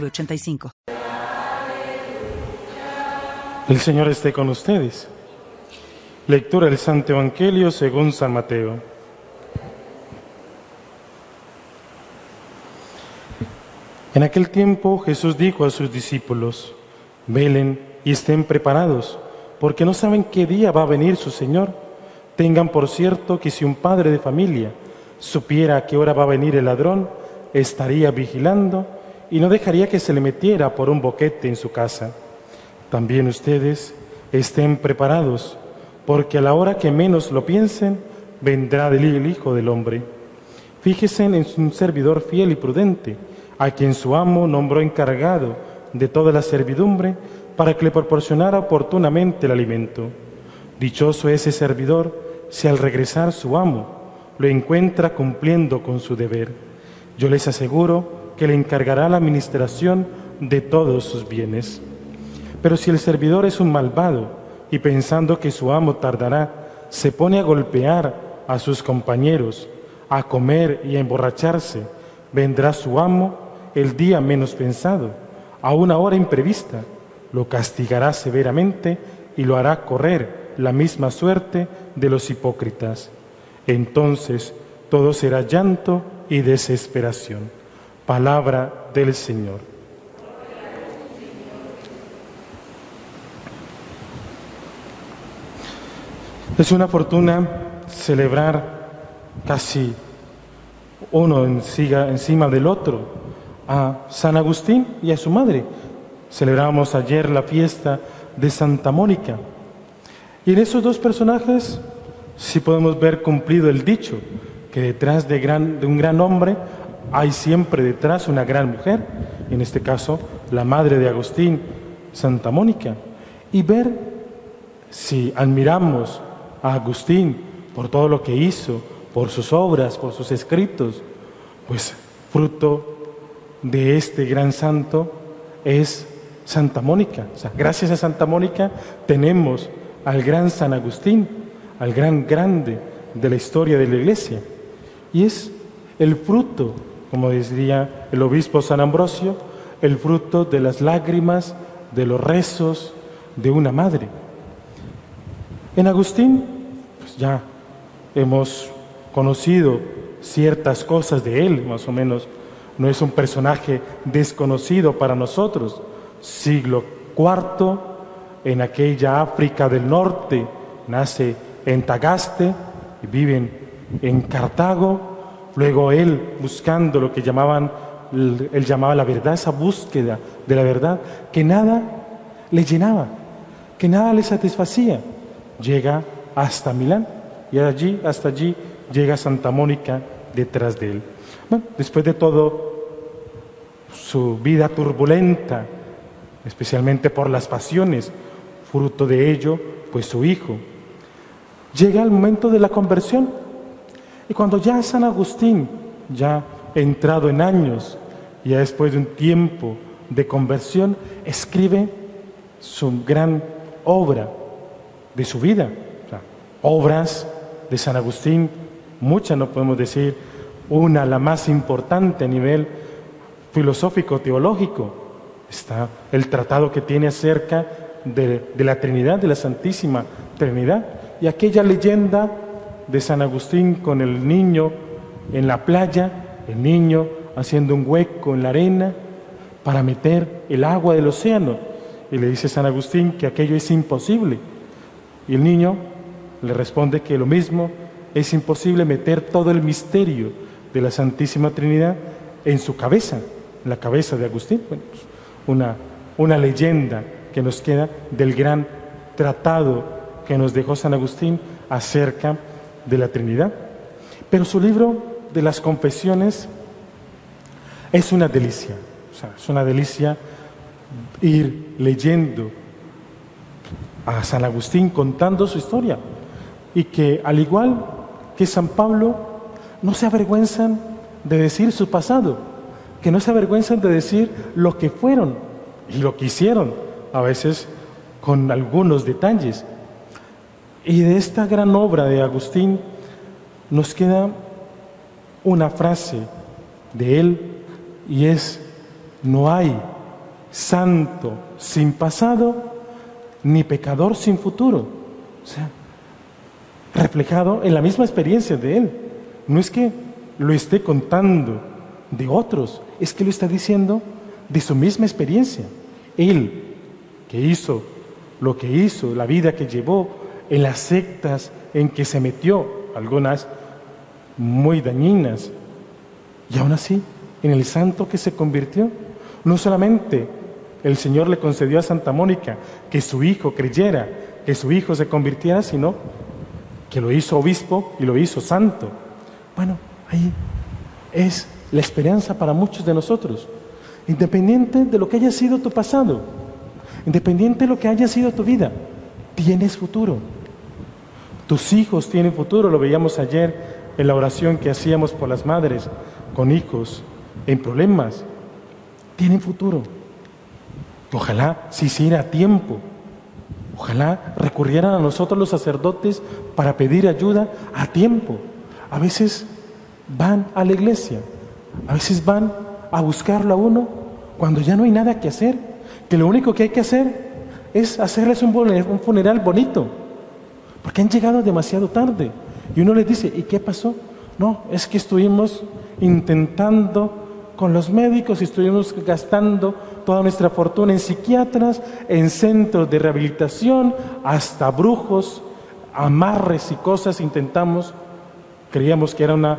906985. El Señor esté con ustedes. Lectura del Santo Evangelio según San Mateo. En aquel tiempo Jesús dijo a sus discípulos, velen y estén preparados, porque no saben qué día va a venir su Señor. Tengan por cierto que si un padre de familia supiera a qué hora va a venir el ladrón, estaría vigilando y no dejaría que se le metiera por un boquete en su casa. También ustedes estén preparados, porque a la hora que menos lo piensen, vendrá el Hijo del Hombre. Fíjense en un servidor fiel y prudente, a quien su amo nombró encargado de toda la servidumbre para que le proporcionara oportunamente el alimento. Dichoso ese servidor si al regresar su amo lo encuentra cumpliendo con su deber. Yo les aseguro que le encargará la administración de todos sus bienes. Pero si el servidor es un malvado y pensando que su amo tardará, se pone a golpear a sus compañeros, a comer y a emborracharse, vendrá su amo el día menos pensado, a una hora imprevista, lo castigará severamente y lo hará correr la misma suerte de los hipócritas. Entonces todo será llanto y desesperación. Palabra del Señor. Es una fortuna celebrar casi uno encima del otro a San Agustín y a su madre. Celebramos ayer la fiesta de Santa Mónica. Y en esos dos personajes sí podemos ver cumplido el dicho, que detrás de, de un gran hombre hay siempre detrás una gran mujer, en este caso la madre de Agustín, Santa Mónica, y ver si admiramos a Agustín por todo lo que hizo, por sus obras, por sus escritos, pues fruto de este gran santo es Santa Mónica. Gracias a Santa Mónica tenemos al gran San Agustín, al gran grande de la historia de la iglesia. Y es el fruto, como decía el obispo San Ambrosio, el fruto de las lágrimas, de los rezos de una madre. En Agustín, pues ya hemos conocido ciertas cosas de él, más o menos. No es un personaje desconocido para nosotros. Siglo IV, en aquella África del Norte, nace en Tagaste viven en Cartago. Luego él buscando lo que llamaban, él llamaba la verdad, esa búsqueda de la verdad, que nada le llenaba, que nada le satisfacía. Llega hasta Milán y allí, hasta allí, llega Santa Mónica detrás de él. Bueno, después de todo, su vida turbulenta, especialmente por las pasiones, fruto de ello, pues su hijo, llega el momento de la conversión. Y cuando ya San Agustín, ya entrado en años, ya después de un tiempo de conversión, escribe su gran obra de su vida. obras de San Agustín, muchas no podemos decir, una, la más importante a nivel filosófico-teológico, está el tratado que tiene acerca de, de la Trinidad, de la Santísima Trinidad y aquella leyenda de San Agustín con el niño en la playa, el niño haciendo un hueco en la arena para meter el agua del océano. Y le dice San Agustín que aquello es imposible. Y el niño le responde que lo mismo es imposible meter todo el misterio de la Santísima Trinidad en su cabeza, en la cabeza de Agustín. Pues, una, una leyenda que nos queda del gran tratado que nos dejó San Agustín acerca de la Trinidad. Pero su libro de las confesiones es una delicia. es una delicia ir leyendo a San Agustín contando su historia y que al igual que San Pablo no se avergüenzan de decir su pasado, que no se avergüenzan de decir lo que fueron y lo que hicieron, a veces con algunos detalles. Y de esta gran obra de Agustín nos queda una frase de él y es, no hay santo sin pasado ni pecador sin futuro. O sea, reflejado en la misma experiencia de él. No es que lo esté contando de otros, es que lo está diciendo de su misma experiencia. Él, que hizo lo que hizo, la vida que llevó, en las sectas en que se metió, algunas muy dañinas, y aún así, en el santo que se convirtió, no solamente el Señor le concedió a Santa Mónica que su hijo creyera, que su hijo se convirtiera, sino que lo hizo obispo y lo hizo santo. Bueno, ahí es la esperanza para muchos de nosotros, independiente de lo que haya sido tu pasado, independiente de lo que haya sido tu vida, tienes futuro. Tus hijos tienen futuro, lo veíamos ayer en la oración que hacíamos por las madres con hijos en problemas, tienen futuro. Ojalá se hiciera a tiempo. Ojalá recurrieran a nosotros los sacerdotes para pedir ayuda a tiempo. A veces van a la iglesia, a veces van a buscarlo a uno cuando ya no hay nada que hacer, que lo único que hay que hacer es hacerles un funeral bonito, porque han llegado demasiado tarde. Y uno les dice, ¿y qué pasó? No, es que estuvimos intentando con los médicos y estuvimos gastando toda nuestra fortuna en psiquiatras, en centros de rehabilitación, hasta brujos, amarres y cosas intentamos. Creíamos que era una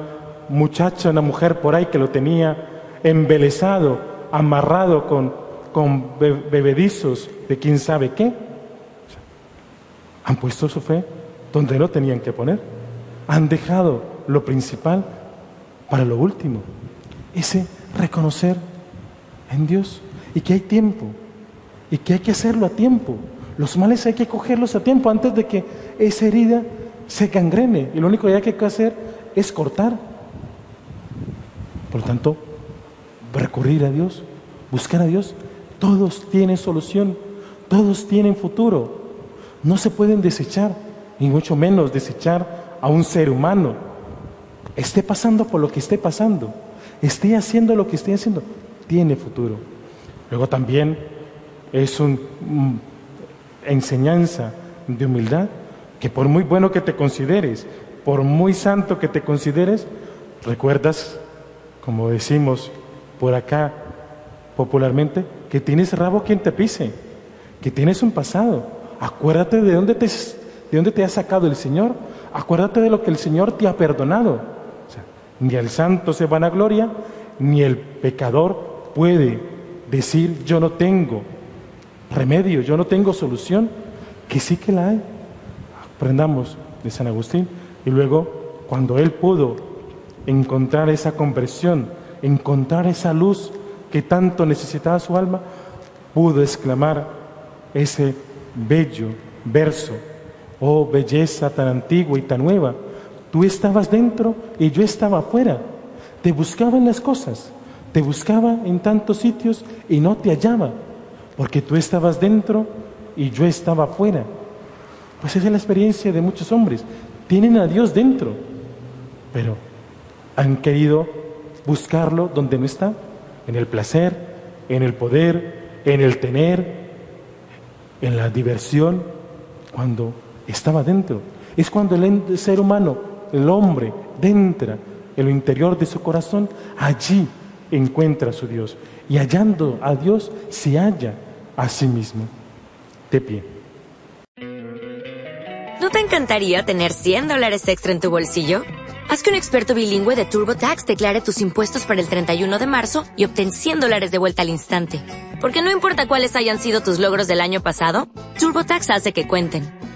muchacha, una mujer por ahí que lo tenía embelesado, amarrado con, con bebedizos de quién sabe qué. Han puesto su fe donde no tenían que poner. Han dejado lo principal para lo último. Ese reconocer en Dios y que hay tiempo y que hay que hacerlo a tiempo. Los males hay que cogerlos a tiempo antes de que esa herida se gangrene y lo único que hay que hacer es cortar. Por lo tanto, recurrir a Dios, buscar a Dios, todos tienen solución, todos tienen futuro. No se pueden desechar, ni mucho menos desechar a un ser humano. Esté pasando por lo que esté pasando esté haciendo lo que esté haciendo, tiene futuro. Luego también es una mm, enseñanza de humildad, que por muy bueno que te consideres, por muy santo que te consideres, recuerdas, como decimos por acá popularmente, que tienes rabo quien te pise, que tienes un pasado. Acuérdate de dónde te, de dónde te ha sacado el Señor, acuérdate de lo que el Señor te ha perdonado. Ni el santo se van a gloria, ni el pecador puede decir yo no tengo remedio, yo no tengo solución, que sí que la hay. Aprendamos de San Agustín y luego cuando él pudo encontrar esa conversión, encontrar esa luz que tanto necesitaba su alma, pudo exclamar ese bello verso, oh belleza tan antigua y tan nueva, Tú estabas dentro y yo estaba afuera. Te buscaba en las cosas, te buscaba en tantos sitios y no te hallaba, porque tú estabas dentro y yo estaba afuera. Pues esa es la experiencia de muchos hombres. Tienen a Dios dentro, pero han querido buscarlo donde no está, en el placer, en el poder, en el tener, en la diversión, cuando estaba dentro. Es cuando el ser humano el hombre entra en lo interior de su corazón, allí encuentra a su Dios. Y hallando a Dios, se halla a sí mismo. De pie. ¿No te encantaría tener 100 dólares extra en tu bolsillo? Haz que un experto bilingüe de TurboTax declare tus impuestos para el 31 de marzo y obtén 100 dólares de vuelta al instante. Porque no importa cuáles hayan sido tus logros del año pasado, TurboTax hace que cuenten